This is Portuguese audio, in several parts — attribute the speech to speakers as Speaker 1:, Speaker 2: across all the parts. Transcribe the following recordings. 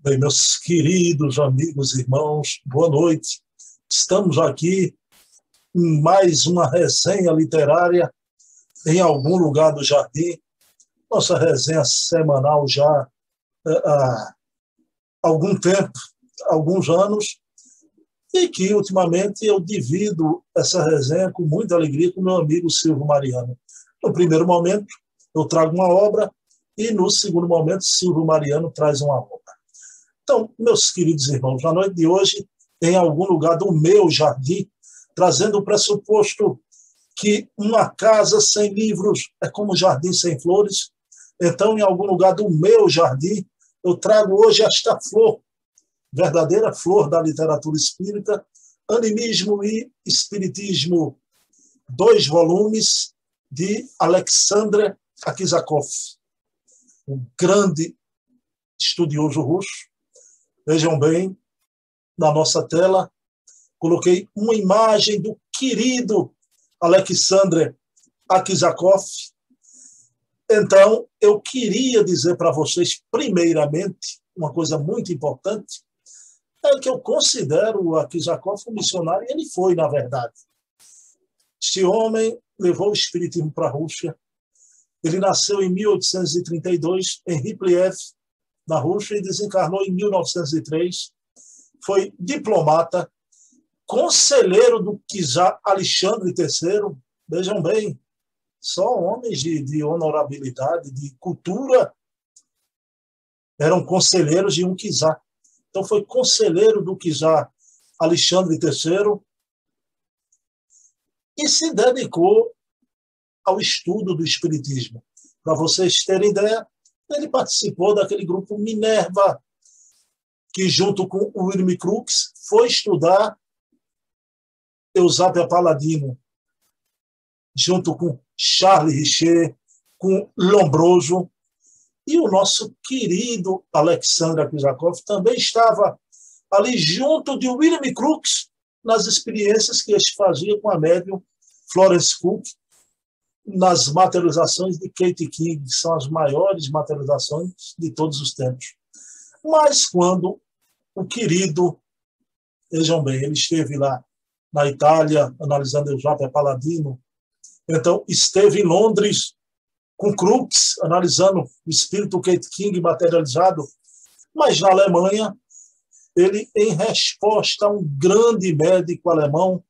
Speaker 1: Bem, meus queridos amigos e irmãos, boa noite. Estamos aqui em mais uma resenha literária em algum lugar do jardim. Nossa resenha semanal já é, há algum tempo, alguns anos, e que ultimamente eu divido essa resenha com muita alegria com meu amigo Silvio Mariano. No primeiro momento, eu trago uma obra, e no segundo momento, Silvio Mariano traz uma obra. Então, meus queridos irmãos, na noite de hoje, em algum lugar do meu jardim, trazendo o pressuposto que uma casa sem livros é como um jardim sem flores. Então, em algum lugar do meu jardim, eu trago hoje esta flor, verdadeira flor da literatura espírita, Animismo e Espiritismo, dois volumes de Alexandre Akizakov, um grande estudioso russo, Vejam bem, na nossa tela, coloquei uma imagem do querido Alexandre Akizakov. Então, eu queria dizer para vocês, primeiramente, uma coisa muito importante, é que eu considero o Akizakov um missionário, e ele foi, na verdade. Este homem levou o espiritismo para a Rússia. Ele nasceu em 1832 em Ripliev, na Rússia e desencarnou em 1903. Foi diplomata, conselheiro do czar Alexandre III. Vejam bem, só homens de, de honorabilidade, de cultura, eram conselheiros de um czar. Então, foi conselheiro do czar Alexandre III e se dedicou ao estudo do Espiritismo. Para vocês terem ideia, ele participou daquele grupo Minerva, que, junto com o William Crookes, foi estudar Eusapia Paladino, junto com Charles Richer, com Lombroso, e o nosso querido Alexandre Akizakov também estava ali junto de William Crookes nas experiências que ele fazia com a médium Florence Cook, nas materializações de Kate King, que são as maiores materializações de todos os tempos. Mas quando o querido, vejam bem, ele esteve lá na Itália, analisando o Japa Paladino, então esteve em Londres com Crookes, analisando o espírito Kate King materializado, mas na Alemanha, ele, em resposta a um grande médico alemão,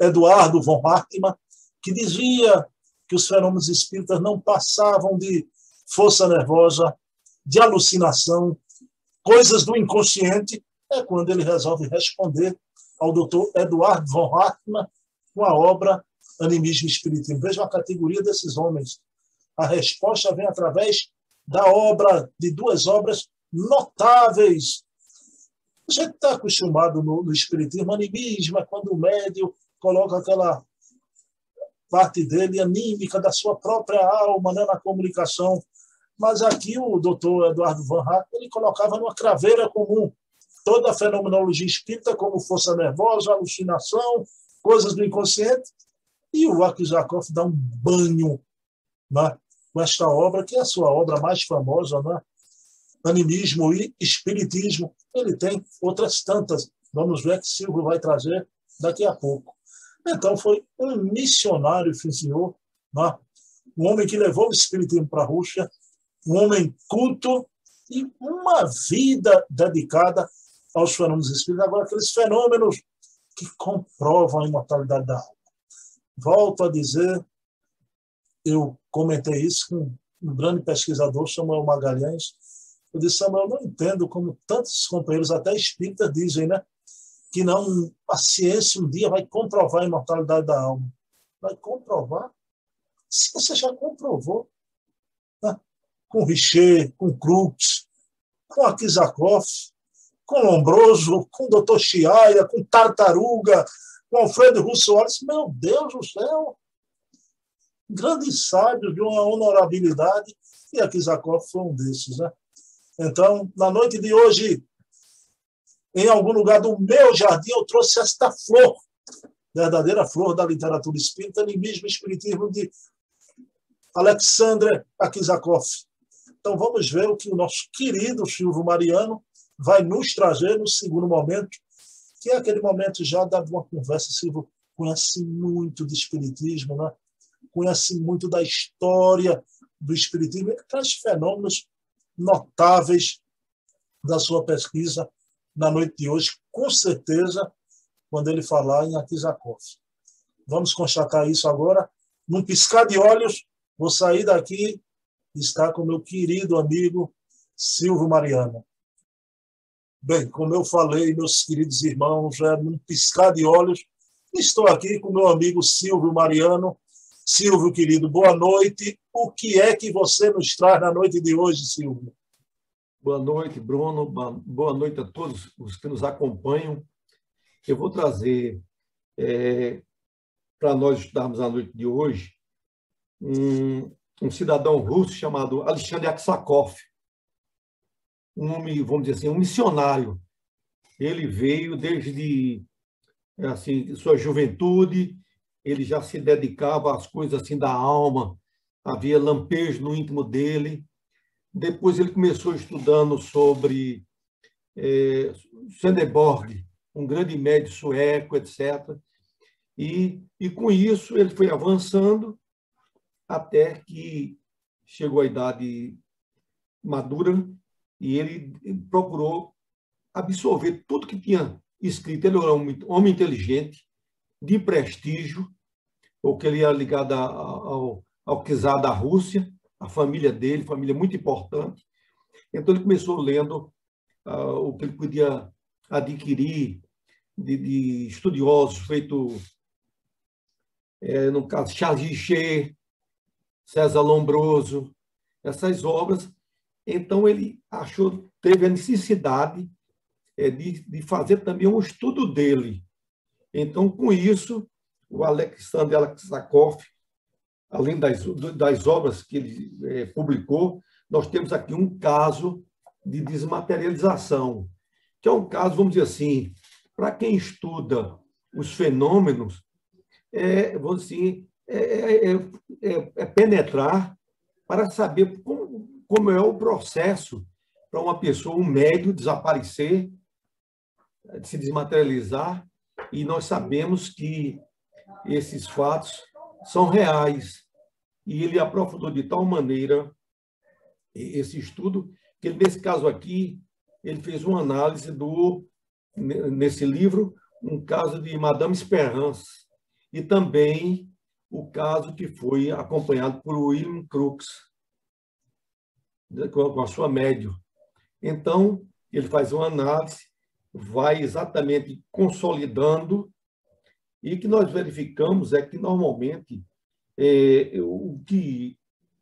Speaker 1: Eduardo von Hartmann, que dizia que os fenômenos espíritas não passavam de força nervosa, de alucinação, coisas do inconsciente, é quando ele resolve responder ao doutor Eduardo von Hartmann com a obra Animismo Espiritismo. Vejam a categoria desses homens. A resposta vem através da obra, de duas obras notáveis. A gente está acostumado no, no Espiritismo, animismo é quando o médio coloca aquela parte dele anímica da sua própria alma né, na comunicação. Mas aqui o doutor Eduardo Van Hack, ele colocava numa craveira comum toda a fenomenologia espírita como força nervosa, alucinação, coisas do inconsciente, e o Akizakov dá um banho né, com esta obra, que é a sua obra mais famosa, né? Animismo e Espiritismo. Ele tem outras tantas. Vamos ver que Silvio vai trazer daqui a pouco. Então, foi um missionário, senhor, né? um homem que levou o espiritismo para a Rússia, um homem culto e uma vida dedicada aos fenômenos espíritas. Agora, aqueles fenômenos que comprovam a imortalidade da alma. Volto a dizer, eu comentei isso com um grande pesquisador, Samuel Magalhães. Eu disse, Samuel, eu não entendo como tantos companheiros, até espíritas, dizem, né? Que não a ciência um dia vai comprovar a imortalidade da alma. Vai comprovar? Você já comprovou. Né? Com Richer, com Crookes, com Akizakov, com Lombroso, com Dr. Chiaia, com Tartaruga, com Alfredo Russo Meu Deus do céu! Grandes sábios de uma honorabilidade, e Akizakov foi um desses. Né? Então, na noite de hoje, em algum lugar do meu jardim, eu trouxe esta flor, verdadeira flor da literatura espírita, animismo espiritismo de Alexandre Akizakov. Então vamos ver o que o nosso querido Silvio Mariano vai nos trazer no segundo momento, que é aquele momento já da uma conversa. Silvio conhece muito de Espiritismo, né? conhece muito da história do Espiritismo, aqueles fenômenos notáveis da sua pesquisa na noite de hoje, com certeza, quando ele falar em Akizakov. Vamos constatar isso agora. Num piscar de olhos, vou sair daqui e estar com meu querido amigo Silvio Mariano. Bem, como eu falei, meus queridos irmãos, é num piscar de olhos, estou aqui com meu amigo Silvio Mariano. Silvio, querido, boa noite. O que é que você nos traz na noite de hoje, Silvio?
Speaker 2: Boa noite, Bruno. Boa noite a todos os que nos acompanham. Eu vou trazer é, para nós estudarmos a noite de hoje um, um cidadão russo chamado Alexandre Aksakov um vamos dizer assim, um missionário. Ele veio desde assim sua juventude, ele já se dedicava às coisas assim da alma, havia lampejo no íntimo dele. Depois ele começou estudando sobre é, um grande médico sueco, etc. E, e com isso ele foi avançando até que chegou à idade madura e ele procurou absorver tudo que tinha escrito. Ele era um homem inteligente, de prestígio, porque ele era ligado ao, ao czar da Rússia, a família dele, família muito importante. Então, ele começou lendo uh, o que ele podia adquirir de, de estudiosos, feito, é, no caso, Charles Richer, César Lombroso, essas obras, então, ele achou, teve a necessidade é, de, de fazer também um estudo dele. Então, com isso, o Alexander Alexakov, além das, das obras que ele é, publicou, nós temos aqui um caso de desmaterialização, que é um caso, vamos dizer assim, para quem estuda os fenômenos, é, vamos assim, é, é, é, é penetrar para saber como como é o processo para uma pessoa, um médio, desaparecer, se desmaterializar, e nós sabemos que esses fatos são reais. E ele aprofundou de tal maneira esse estudo, que nesse caso aqui, ele fez uma análise do, nesse livro, um caso de Madame Esperance, e também o caso que foi acompanhado por William Crookes, com a sua médio. Então, ele faz uma análise, vai exatamente consolidando, e que nós verificamos é que, normalmente, é, o que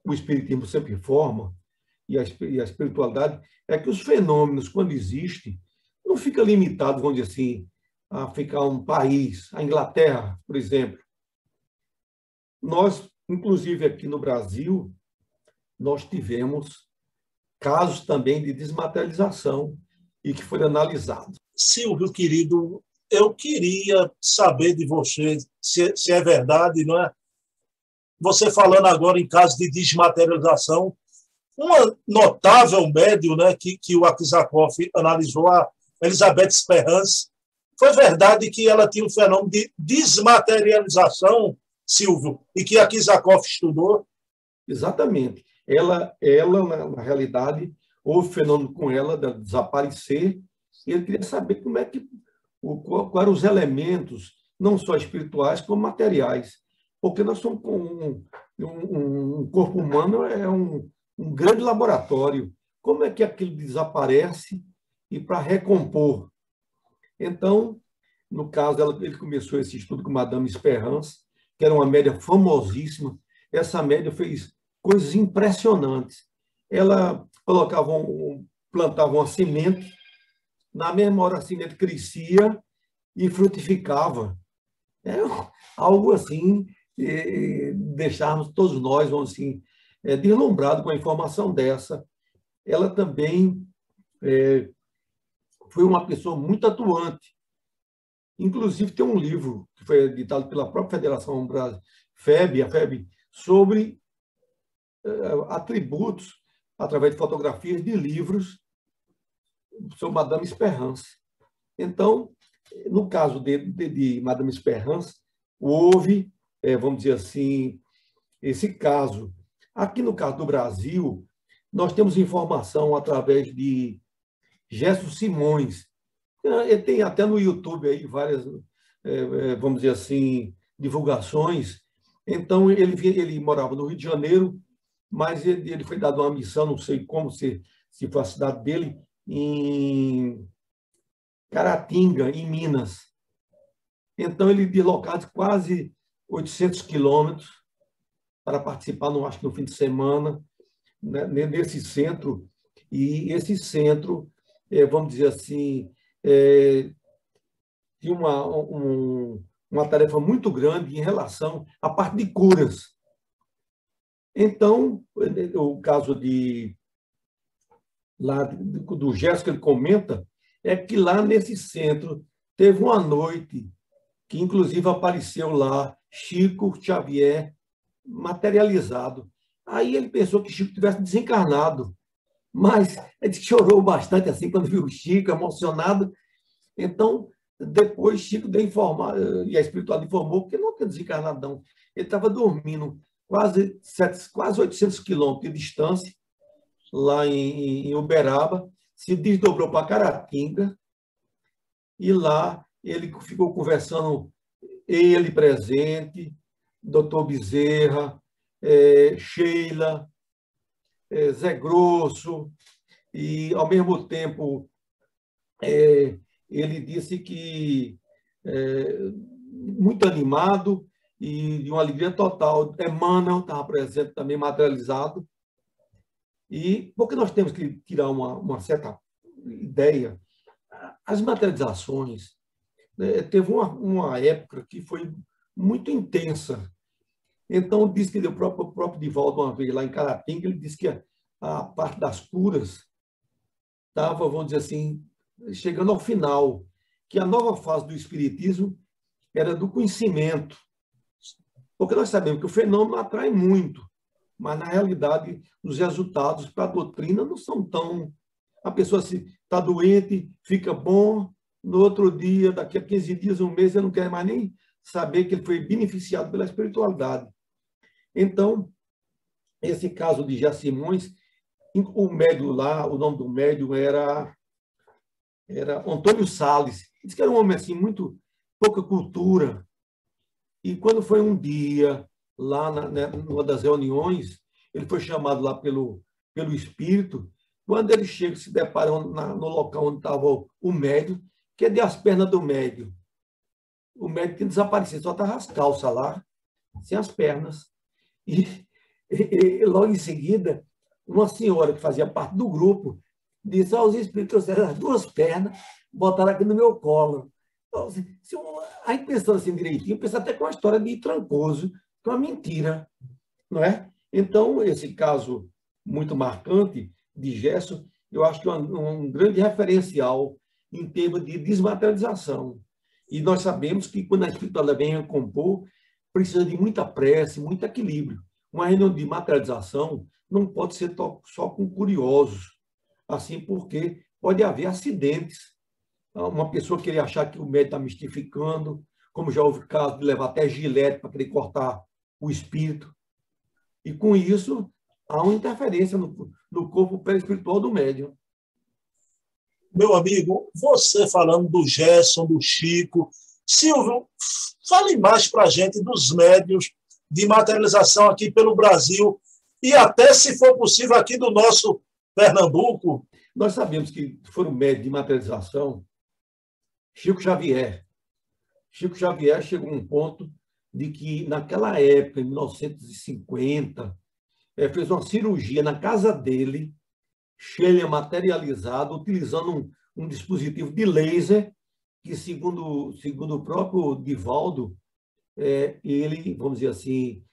Speaker 2: o Espiritismo sempre informa, e a, e a espiritualidade, é que os fenômenos, quando existem, não fica limitado, vamos dizer assim, a ficar um país, a Inglaterra, por exemplo. Nós, inclusive aqui no Brasil, nós tivemos casos também de desmaterialização e que foi analisado.
Speaker 1: Silvio, querido, eu queria saber de você se, se é verdade, não é? Você falando agora em casos de desmaterialização, uma notável médio né, que, que o Akizakov analisou, a Elizabeth Sperrance, foi verdade que ela tinha um fenômeno de desmaterialização, Silvio, e que Akizakov estudou?
Speaker 2: Exatamente ela, ela na, na realidade, houve fenômeno com ela de desaparecer, e ele queria saber como é que, o, quais eram os elementos, não só espirituais, como materiais. Porque nós somos um, um, um corpo humano é um, um grande laboratório. Como é que aquilo desaparece e para recompor? Então, no caso, ela, ele começou esse estudo com Madame Esperance, que era uma média famosíssima. Essa média fez coisas impressionantes. Ela colocava um, plantava uma semente, na mesma hora a semente crescia e frutificava. É algo assim, e deixarmos todos nós, vamos assim, é, deslumbrados com a informação dessa. Ela também é, foi uma pessoa muito atuante. Inclusive, tem um livro que foi editado pela própria Federação Brasil, FEB, a FEB, sobre eh, atributos através de fotografias de livros sobre Madame Esperance. Então, no caso de, de, de Madame Esperance, houve, é, vamos dizer assim, esse caso. Aqui no caso do Brasil, nós temos informação através de Gesso Simões. Ele tem até no YouTube aí várias, é, é, vamos dizer assim, divulgações. Então, ele, ele morava no Rio de Janeiro, mas ele, ele foi dado uma missão, não sei como, se, se foi a cidade dele, em Caratinga, em Minas. Então, ele deslocado quase 800 quilômetros para participar, no, acho que no fim de semana, né, nesse centro. E esse centro, é, vamos dizer assim, é, tinha uma, um, uma tarefa muito grande em relação à parte de curas. Então, o caso de lá do gesto que ele comenta é que lá nesse centro teve uma noite que inclusive apareceu lá Chico Xavier materializado. Aí ele pensou que Chico tivesse desencarnado, mas ele chorou bastante assim quando viu Chico emocionado. Então, depois Chico deu informar, e a espiritualidade informou que não tinha desencarnado, não. Ele estava dormindo quase, quase 800 quilômetros de distância, lá em, em Uberaba, se desdobrou para Caratinga, e lá ele ficou conversando, ele presente, doutor Bezerra, é, Sheila, é, Zé Grosso, e, ao mesmo tempo, é, ele disse que, é, muito animado e de uma alegria total, Emmanuel estava presente também, materializado, e porque nós temos que tirar uma, uma certa ideia, as materializações, né, teve uma, uma época que foi muito intensa. Então, disse que o próprio, próprio Divaldo, uma vez lá em Caratinga, ele disse que a, a parte das curas estava, vamos dizer assim, chegando ao final, que a nova fase do Espiritismo era do conhecimento. Porque nós sabemos que o fenômeno atrai muito, mas, na realidade, os resultados para a doutrina não são tão. A pessoa se está doente, fica bom, no outro dia, daqui a 15 dias, um mês, ele não quer mais nem saber que ele foi beneficiado pela espiritualidade. Então, esse caso de Jacimões, o médium lá, o nome do médium era, era Antônio Salles. Diz que era um homem assim, muito pouca cultura. E quando foi um dia, lá na, né, numa das reuniões, ele foi chamado lá pelo, pelo espírito. Quando ele chega, se depara na, no local onde estava o médium, Cadê as pernas do médio? O médio tinha desaparecido, só estava as calças lá, sem as pernas. E, e, e, logo em seguida, uma senhora que fazia parte do grupo disse: ah, os espíritos trouxeram as duas pernas, botaram aqui no meu colo. Então, se, se eu, aí pensando assim direitinho, pensa até com uma história de trancoso, que é uma mentira, não é? Então, esse caso muito marcante de Gerson, eu acho que é um, um grande referencial em termos de desmaterialização. E nós sabemos que quando a espiritualidade vem a compor, precisa de muita prece, muito equilíbrio. Uma reunião de materialização não pode ser só com curiosos, assim porque pode haver acidentes. Uma pessoa querer achar que o médico está mistificando, como já houve caso de levar até gilete para querer cortar o espírito. E com isso, há uma interferência no, no corpo perispiritual do médium
Speaker 1: meu amigo, você falando do Gerson, do Chico. Silvio, fale mais para a gente dos médios de materialização aqui pelo Brasil e até, se for possível, aqui do nosso Pernambuco.
Speaker 2: Nós sabemos que foram médios de materialização Chico Xavier. Chico Xavier chegou a um ponto de que, naquela época, em 1950, eh, fez uma cirurgia na casa dele cheia materializado utilizando um, um, dispositivo de laser que, segundo, segundo o próprio Divaldo, é, ele, vamos dizer assim,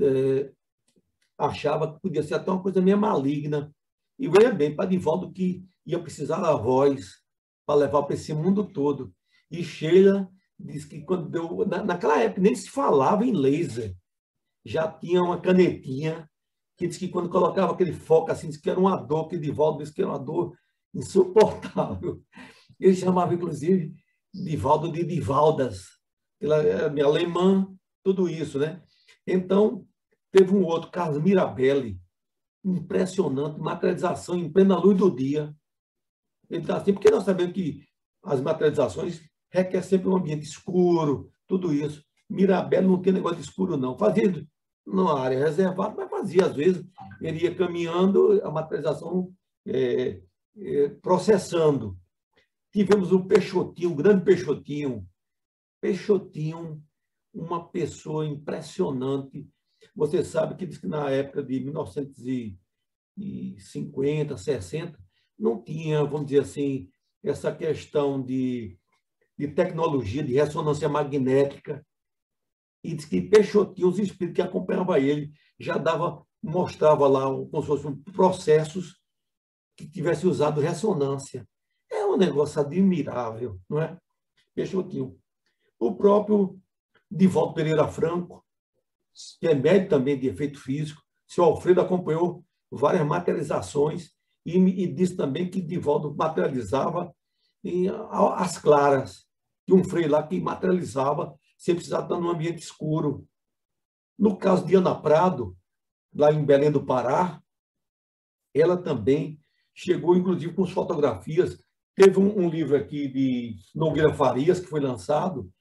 Speaker 2: é, achava que podia ser até uma coisa meio maligna. E veja bem, para Divaldo que ia precisar da voz para levar para esse mundo todo. E Sheila diz que quando deu, na, naquela época nem se falava em laser, já tinha uma canetinha que disse que quando colocava aquele foco assim, disse que era uma dor, que Divaldo disse que era uma dor insuportável. Ele chamava, inclusive, Divaldo de Divaldas, ela é alemã, tudo isso, né? Então, teve um outro, Carlos Mirabelli, impressionante, materialização em plena luz do dia. Ele está assim, porque nós sabemos que as materializações requer sempre um ambiente escuro, tudo isso. Mirabelli não tem negócio de escuro, não. Fazia numa área reservada, mas fazia, às vezes, ele ia caminhando, a materialização é, é, processando. Tivemos o Peixotinho, o grande Peixotinho. Peixotinho, uma pessoa impressionante. Você sabe que diz que na época de 1950, 60, não tinha, vamos dizer assim, essa questão de, de tecnologia, de ressonância magnética. E diz que Peixotinho, os espíritos que acompanhavam ele, já dava, mostrava lá como se fossem processos que tivesse usado ressonância. É um negócio admirável, não é? Peixotinho. O próprio Divaldo Pereira Franco, que é médico também de efeito físico, seu Alfredo acompanhou várias materializações e, e disse também que Divaldo materializava em, as claras, de um freio lá que materializava sem precisar estar num ambiente escuro. No caso de Ana Prado, lá em Belém do Pará, ela também chegou, inclusive, com fotografias. Teve um, um, livro aqui de Nogueira Farias, que foi lançado,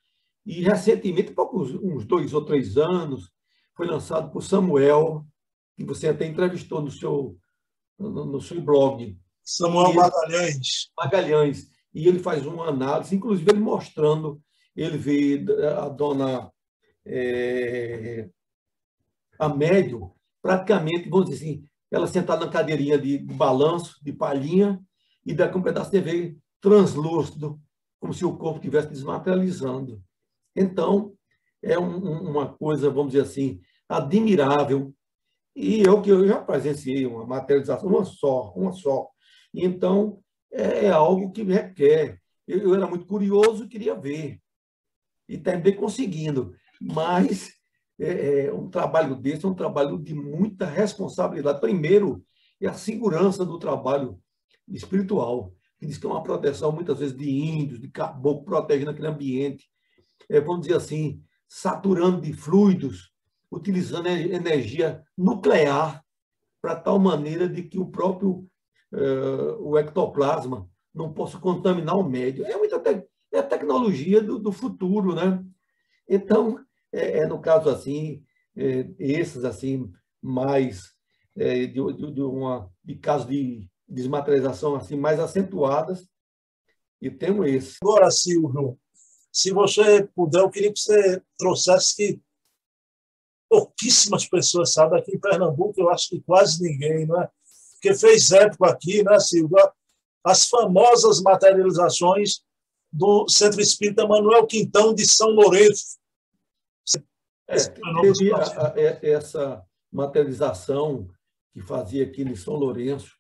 Speaker 2: e recentemente, poucos, uns dois ou três anos, foi lançado por Samuel, que você até entrevistou no seu, no, no seu blog.
Speaker 1: Samuel ele, Magalhães.
Speaker 2: Magalhães. E ele faz uma análise, inclusive ele mostrando, ele vê a dona é, a médio, praticamente, vamos dizer assim, ela sentada na cadeirinha de, balanço, de palhinha, e daqui um pedaço de TV translúcido, como se o corpo estivesse desmaterializando. Então, é um, uma coisa, vamos dizer assim, admirável. E eu que eu já presenciei uma materialização, uma só, uma só. Então, é, é algo que requer. Eu, eu, era muito curioso e queria ver. E também conseguindo. Mas é, é, um trabalho desse é um trabalho de muita responsabilidade. Primeiro, é a segurança do trabalho espiritual, que diz que é uma proteção, muitas vezes, de índios, de caboclo, protegendo aquele ambiente. É, vamos dizer assim, saturando de fluidos, utilizando energia nuclear para tal maneira de que o próprio uh, o ectoplasma não possa contaminar o médio. É muita te é a tecnologia do, do futuro, né? Então, é, é no caso assim, é, esses assim mais é, de, de, uma de casos de desmaterialização assim mais acentuadas e temos esse.
Speaker 1: Agora, Silvio, se você puder, eu queria que você trouxesse que pouquíssimas pessoas sabem aqui em Pernambuco, eu acho que quase ninguém, não é? Porque fez época aqui, né, Silvio? As famosas materializações do Centro Espírita Manuel Quintão de São Lourenço,
Speaker 2: é, teve a, a, é, essa materialização que fazia aqui em São Lourenço,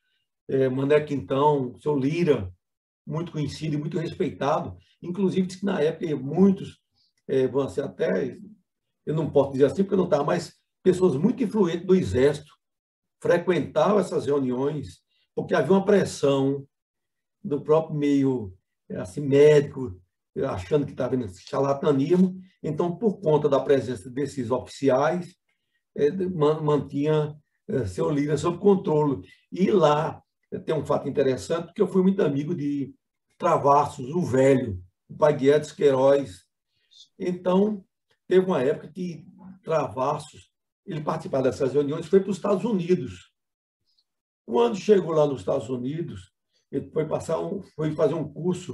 Speaker 2: é, Mané Quintão, seu Lira, muito conhecido e muito respeitado. Inclusive, que na época muitos, é, vão ser até, eu não posso dizer assim porque não estava, mas pessoas muito influentes do Exército frequentavam essas reuniões, porque havia uma pressão do próprio meio assim, médico, achando que estava vendo charlatanismo. Então, por conta da presença desses oficiais, é, mantinha é, seu líder sob controle. E lá tem um fato interessante, porque eu fui muito amigo de Travassos, o velho, o pai de Queiroz. Então, teve uma época que Travassos, ele participava dessas reuniões, foi para os Estados Unidos. Quando chegou lá nos Estados Unidos, ele foi passar um, foi fazer um curso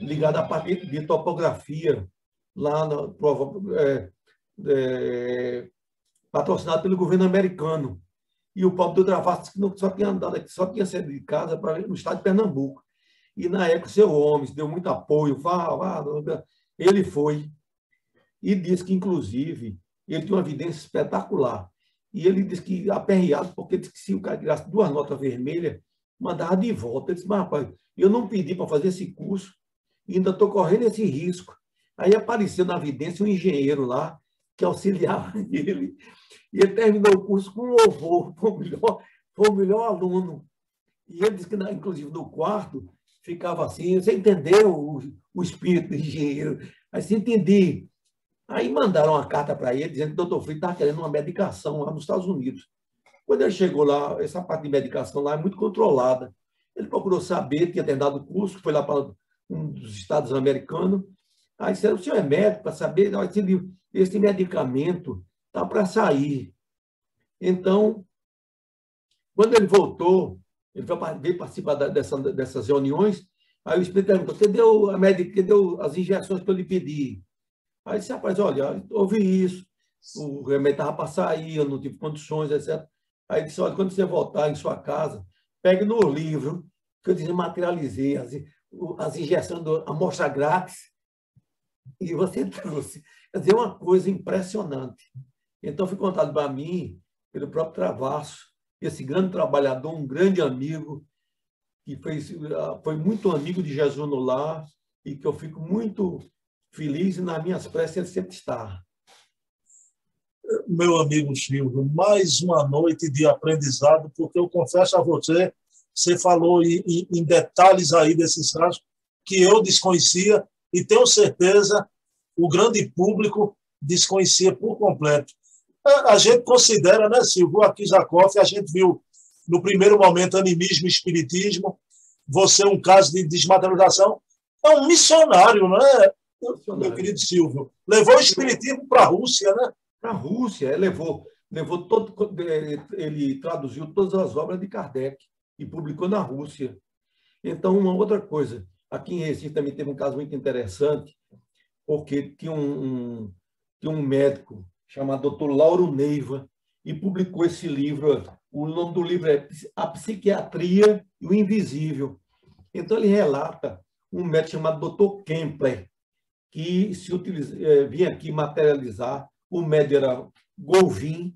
Speaker 2: ligado à parte de topografia lá na é, é, patrocinado pelo governo americano. E o Paulo do Travassos que não só tinha andado aqui, só tinha saído de casa para no estado de Pernambuco. E na época seu homem deu muito apoio, vá, vá, ele foi e disse que inclusive ele tinha uma evidência espetacular. E ele disse que aperreado, porque disse que se o cara tirasse duas notas vermelhas, mandava de volta. Ele disse, mas rapaz, eu não pedi para fazer esse curso, ainda estou correndo esse risco. Aí apareceu na evidência um engenheiro lá, que auxiliava ele, e ele terminou o curso com louvor, foi o melhor, foi o melhor aluno. E ele disse que, inclusive, no quarto, ficava assim, você entendeu o, o espírito do engenheiro? Aí você entendi. Aí mandaram uma carta para ele dizendo que o doutor Frito estava querendo uma medicação lá nos Estados Unidos. Quando ele chegou lá, essa parte de medicação lá é muito controlada. Ele procurou saber, tinha terminado o curso, foi lá para um dos estados americanos. Aí disseram, o senhor é médico para saber, esse medicamento está para sair. Então, quando ele voltou, ele veio participar dessa, dessas reuniões, aí o espírito perguntou, cadê, a médica, cadê as injeções que eu lhe pedi? Aí disse, rapaz, olha, ouvi isso, o remédio estava para sair, eu não tive condições, etc. Aí disse, olha, quando você voltar em sua casa, pegue no livro que eu desmaterializei as, as injeções da amostra grátis e você trouxe. Quer dizer, uma coisa impressionante. Então, foi contado para mim, pelo próprio Travasso, esse grande trabalhador, um grande amigo, que foi, foi muito amigo de Jesus no lar e que eu fico muito feliz e nas minhas preces ele sempre está.
Speaker 1: Meu amigo Silvio, mais uma noite de aprendizado, porque eu confesso a você, você falou em, em detalhes aí desses casos que eu desconhecia e tenho certeza o grande público desconhecia por completo. A gente considera, né, Silvio, aqui Jacob, a gente viu no primeiro momento animismo e espiritismo, você um caso de desmaterialização, é um missionário, não é, meu querido Silvio? Levou o espiritismo para a Rússia, né?
Speaker 2: Para a Rússia, levou, levou todo, ele traduziu todas as obras de Kardec e publicou na Rússia. Então, uma outra coisa, aqui em Recife também teve um caso muito interessante, porque tinha um, um, tinha um médico chamado Dr. Lauro Neiva e publicou esse livro. O nome do livro é A Psiquiatria e o Invisível. Então, ele relata um médico chamado Dr. Kempler, que se utiliza, eh, vinha aqui materializar. O médico era Golvin,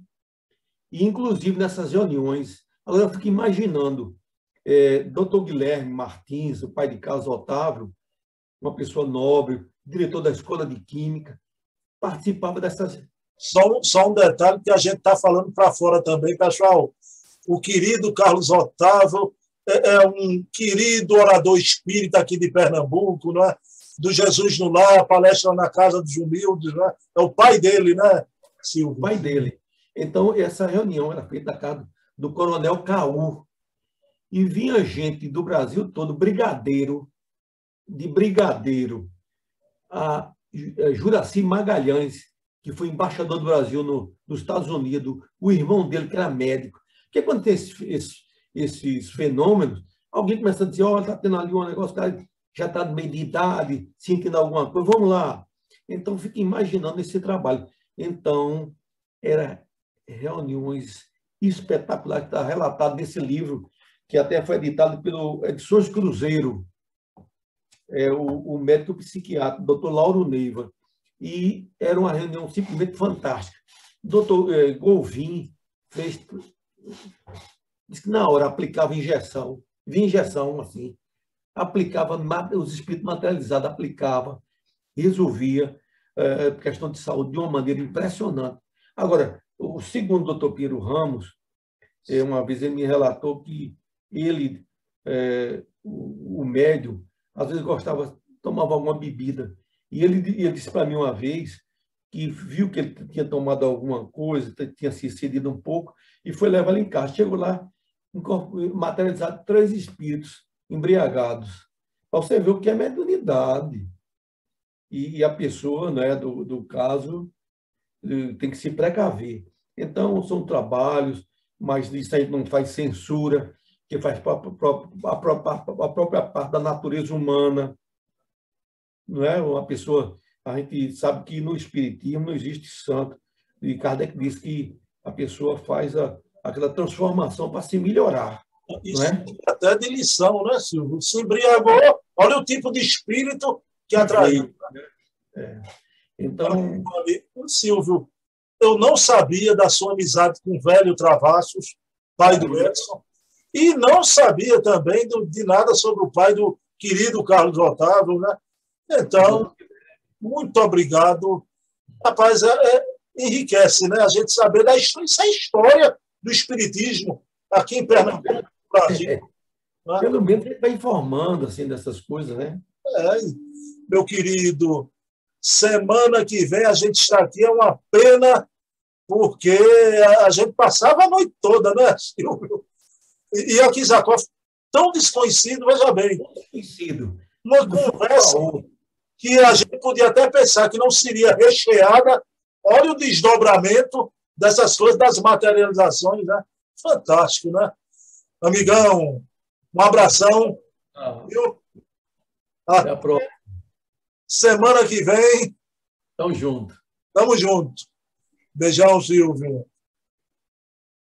Speaker 2: e inclusive nessas reuniões. Agora, eu fico imaginando é, Dr. Guilherme Martins, o pai de Carlos Otávio, uma pessoa nobre, diretor da Escola de Química, participava dessas.
Speaker 1: Só, só um detalhe que a gente está falando para fora também, pessoal. O querido Carlos Otávio é, é, um querido orador espírita aqui de Pernambuco, não é? Do Jesus no Lar, palestra na Casa dos Humildes. Não é? o pai dele, né,
Speaker 2: Silvio? O pai dele. Então, essa reunião era feita na casa do coronel Caú. E vinha gente do Brasil todo, brigadeiro, de brigadeiro, a Juraci Magalhães, que foi embaixador do Brasil no, nos Estados Unidos, o irmão dele, que era médico. Porque quando tem esses, esses, esses fenômenos, alguém começa a dizer, olha, está tendo ali um negócio, cara já está meio de idade, sentindo alguma coisa, vamos lá. Então, fica imaginando esse trabalho. Então, era reuniões espetaculares, está relatado nesse livro, que até foi editado pelo Edições Cruzeiro, é, o, o médico psiquiatra, doutor Lauro Neiva, e era uma reunião simplesmente fantástica. Doutor é, Golvin fez, disse que na hora aplicava injeção, de injeção assim, aplicava os espíritos materializados, aplicava, resolvia é, questão de saúde de uma maneira impressionante. Agora, o segundo doutor Piero Ramos, é, uma vez ele me relatou que ele, é, o, o médium, às vezes gostava, tomava alguma bebida. E ele, ele disse para mim uma vez que viu que ele tinha tomado alguma coisa, tinha se excedido um pouco, e foi levar ele em casa. Chegou lá, materializado três espíritos embriagados. Para você ver o que é mediunidade. E, e a pessoa né, do, do caso eh, tem que se precaver. Então, são trabalhos, mas isso aí não faz censura, que faz a própria, a própria parte da natureza humana. Não é? Uma pessoa, a gente sabe que no Espiritismo não existe santo. E Kardec diz que a pessoa faz a, aquela transformação para se melhorar.
Speaker 1: Isso é? até de lição, né, Silvio? Se embriagou, olha o tipo de espírito que atraiu. É. Então, Silvio, eu não sabia da sua amizade com o velho Travassos, pai do Edson. E não sabia também de nada sobre o pai do querido Carlos Otávio, né? Então, muito obrigado. Rapaz, é, é, enriquece, né? A gente saber da história. Isso é história do Espiritismo aqui em Pernambuco, Brasil.
Speaker 2: Né? Pelo menos ele está informando assim, dessas coisas, né?
Speaker 1: É, meu querido, semana que vem a gente está aqui, é uma pena, porque a gente passava a noite toda, né, Silvio? E, e aqui, Zakov, tão desconhecido, veja bem.
Speaker 2: Desconhecido.
Speaker 1: Uma conversa que a gente podia até pensar que não seria recheada. Olha o desdobramento dessas coisas, das materializações, né? Fantástico, né? Amigão, um abração. Ah. Viu?
Speaker 2: Até a próxima.
Speaker 1: Semana que vem.
Speaker 2: Tamo junto.
Speaker 1: Tamo junto. Beijão, Silvio.